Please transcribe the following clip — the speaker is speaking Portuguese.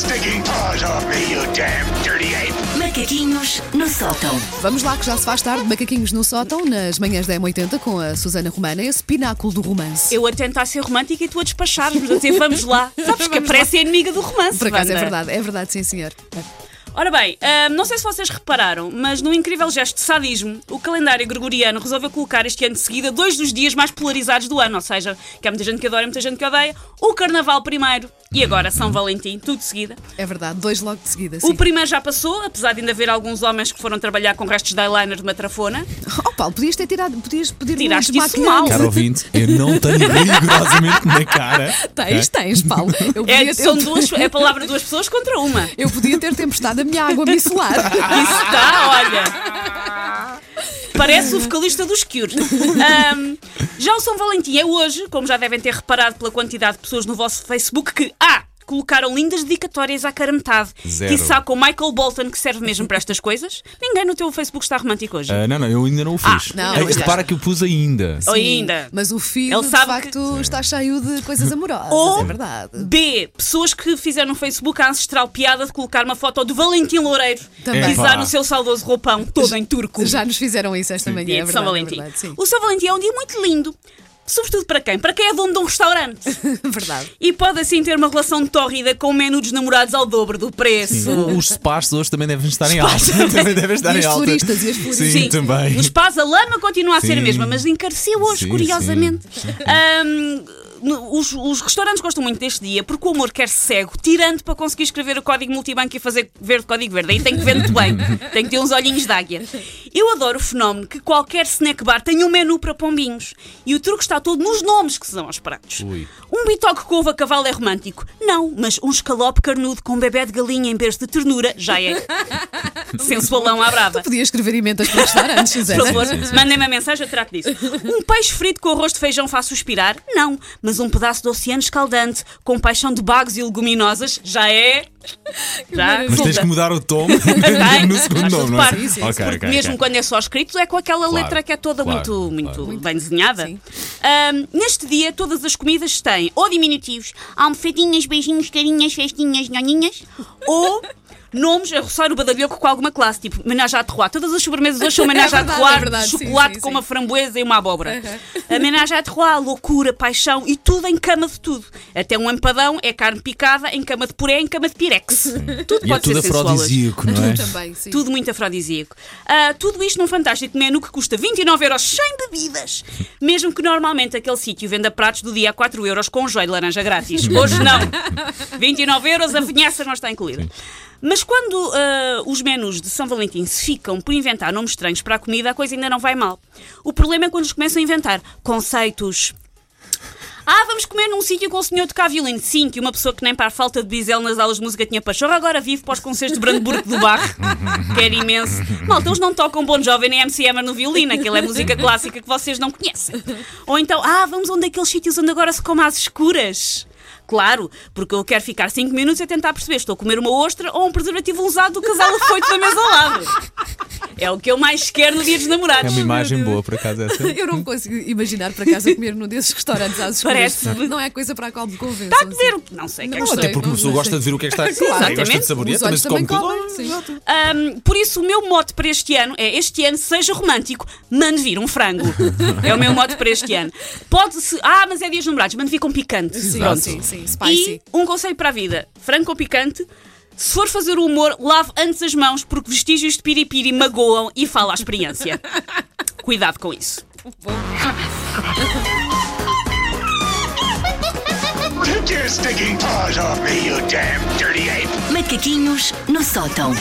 stinking paws off me, you damn dirty ape! Macaquinhos no sótão. Vamos lá que já se faz tarde, macaquinhos no sótão, nas manhãs da M80 com a Susana Romana, esse pináculo do romance. Eu a tentar ser romântica e tu a despachar-nos, a dizer vamos lá. Sabes que parece a inimiga do romance. Por acaso é Wanda. verdade, é verdade, sim senhor. Ora bem, ahm, não sei se vocês repararam, mas num incrível gesto de sadismo, o calendário gregoriano resolveu colocar este ano de seguida dois dos dias mais polarizados do ano, ou seja, que há muita gente que adora e muita gente que odeia, o Carnaval primeiro e agora São Valentim, tudo de seguida. É verdade, dois logo de seguida, O sim. primeiro já passou, apesar de ainda haver alguns homens que foram trabalhar com restos de eyeliner de uma trafona. Oh Paulo, podias ter tirado, podias pedir Tiraste um isso desmaquilhante. mal. Caro ouvinte, eu não tenho rigorosamente na cara. Tens, tens, Paulo. Eu É, podia, são duas, é a palavra de duas pessoas contra uma. eu podia ter emprestado a minha água micelar. Isso está, olha. Parece o vocalista dos Cure. Ahm, já o São Valentim é hoje, como já devem ter reparado pela quantidade de pessoas no vosso Facebook, que ah, colocaram lindas dedicatórias à cara metade. Zero. Que sabe com Michael Bolton, que serve mesmo para estas coisas. Ninguém no teu Facebook está romântico hoje. Ah, não, não, eu ainda não o fiz. Ah, não, já repara que eu pus ainda. Sim, ainda. Mas o filho, Ele de sabe facto, está cheio de coisas amorosas. Ou é verdade. B. Pessoas que fizeram no Facebook a ancestral piada de colocar uma foto de Valentim Loureiro Também. pisar no seu saudoso roupão, todo em turco. Já nos fizeram isso esta manhã, dia é de verdade. São é Valentim. verdade, sim. o São Valentim é um dia muito lindo. Sobretudo para quem? Para quem é dono de um restaurante. verdade. E pode assim ter uma relação tórrida com o menu dos namorados ao dobro do preço. Os spas hoje também devem estar em alta. também devem estar E em alta. floristas, e as floristas. Sim, também. Nos pás a lama continua a ser a Sim. mesma, mas encareceu hoje, Sim, curiosamente. Ahm, no- os, os restaurantes gostam muito deste dia porque o amor quer cego, tirando para conseguir escrever o código multibanco e fazer verde código verde. Aí tem que ver muito bem, tem que ter uns olhinhos de águia. Eu adoro o fenómeno que qualquer snack bar tem um menu para pombinhos. E o truque está todo nos nomes que se dão aos pratos. Ui. Um bitoque com ovo a cavalo é romântico? Não, mas um escalope carnudo com um bebê de galinha em vez de ternura já é. Sensualão à brava. Podia escrever emendas para restaurantes, Por favor, mandem-me a mensagem, eu trato disso. Um peixe frito com arroz de feijão faz suspirar? Não. Mas um pedaço de oceano escaldante com paixão de bagos e leguminosas já é. Já. Mas tens que mudar o tom Tem. no segundo Faz nome, não é? parte. Sim, sim, Ok, Porque ok, mesmo ok. quando é só escrito, é com aquela Claro, letra que é toda claro, muito, claro. muito bem desenhada. Sim. Ahm, neste dia, todas as comidas têm ou diminutivos, almofadinhas, beijinhos, carinhas, festinhas, nhoninhas, ou nomes a roçar o badalhoco com alguma classe, tipo menage à terroir. Todas as sobremesas hoje são menage É à terroir, é verdade, sim, chocolate sim, com sim. uma framboesa e uma abóbora. A menage à terroir, loucura, paixão e tudo em cama de tudo. Até um empadão é carne picada em cama de puré, em cama de pirex. Tudo E pode é tudo ser sensual afrodisíaco, não é? Também, sim. Tudo muito afrodisíaco. Ah, tudo isto num fantástico menu que custa 29 euros sem bebidas. Mesmo que normalmente aquele sítio venda pratos do dia a 4 euros com joelho de laranja grátis. Hoje não. 29 euros, a vinhaça não está incluída. Mas quando ah, os menus de São Valentim se ficam por inventar nomes estranhos para a comida, a coisa ainda não vai mal. O problema é quando eles começam a inventar conceitos. Ah, vamos comer num sítio com o senhor tocar violino. Sim, que uma pessoa que nem para a falta de bisel nas aulas de música tinha pachorra, agora vive para os concertos de Brandenburgo do Bar, que era imenso. Malta, eles não tocam Bon Jovem nem MC Hammer no violino, aquilo é música clássica que vocês não conhecem. Ou então, ah, vamos a um daqueles sítios onde agora se come às escuras. Claro, porque eu quero ficar 5 minutos a tentar perceber estou a comer uma ostra ou um preservativo usado do casal afoito da mesa ao lado. É o que eu mais quero no dia dos É namorados. uma imagem boa, por acaso, essa. Eu não consigo imaginar para casa comer num desses restaurantes às escuras. Parece- Não é coisa para a qual me convençam. Está a dizer o que não sei, o que é que. Até porque uma pessoa gosta de ver o que é que está aqui. Exatamente. Gosta de saborear, Os olhos também se come tudo. Ahm, por isso, o meu mote para este ano é: este ano seja romântico, mande vir um frango. É o meu mote para este ano. Pode-se. Ah, mas é dias namorados, mande vir com picante. Sim, Pronto. sim, sim, spicy. E um conselho para a vida: frango com picante. Se for fazer o humor, lave antes as mãos, porque vestígios de piripiri magoam e fala a experiência. Cuidado com isso. Macaquinhos no sótão.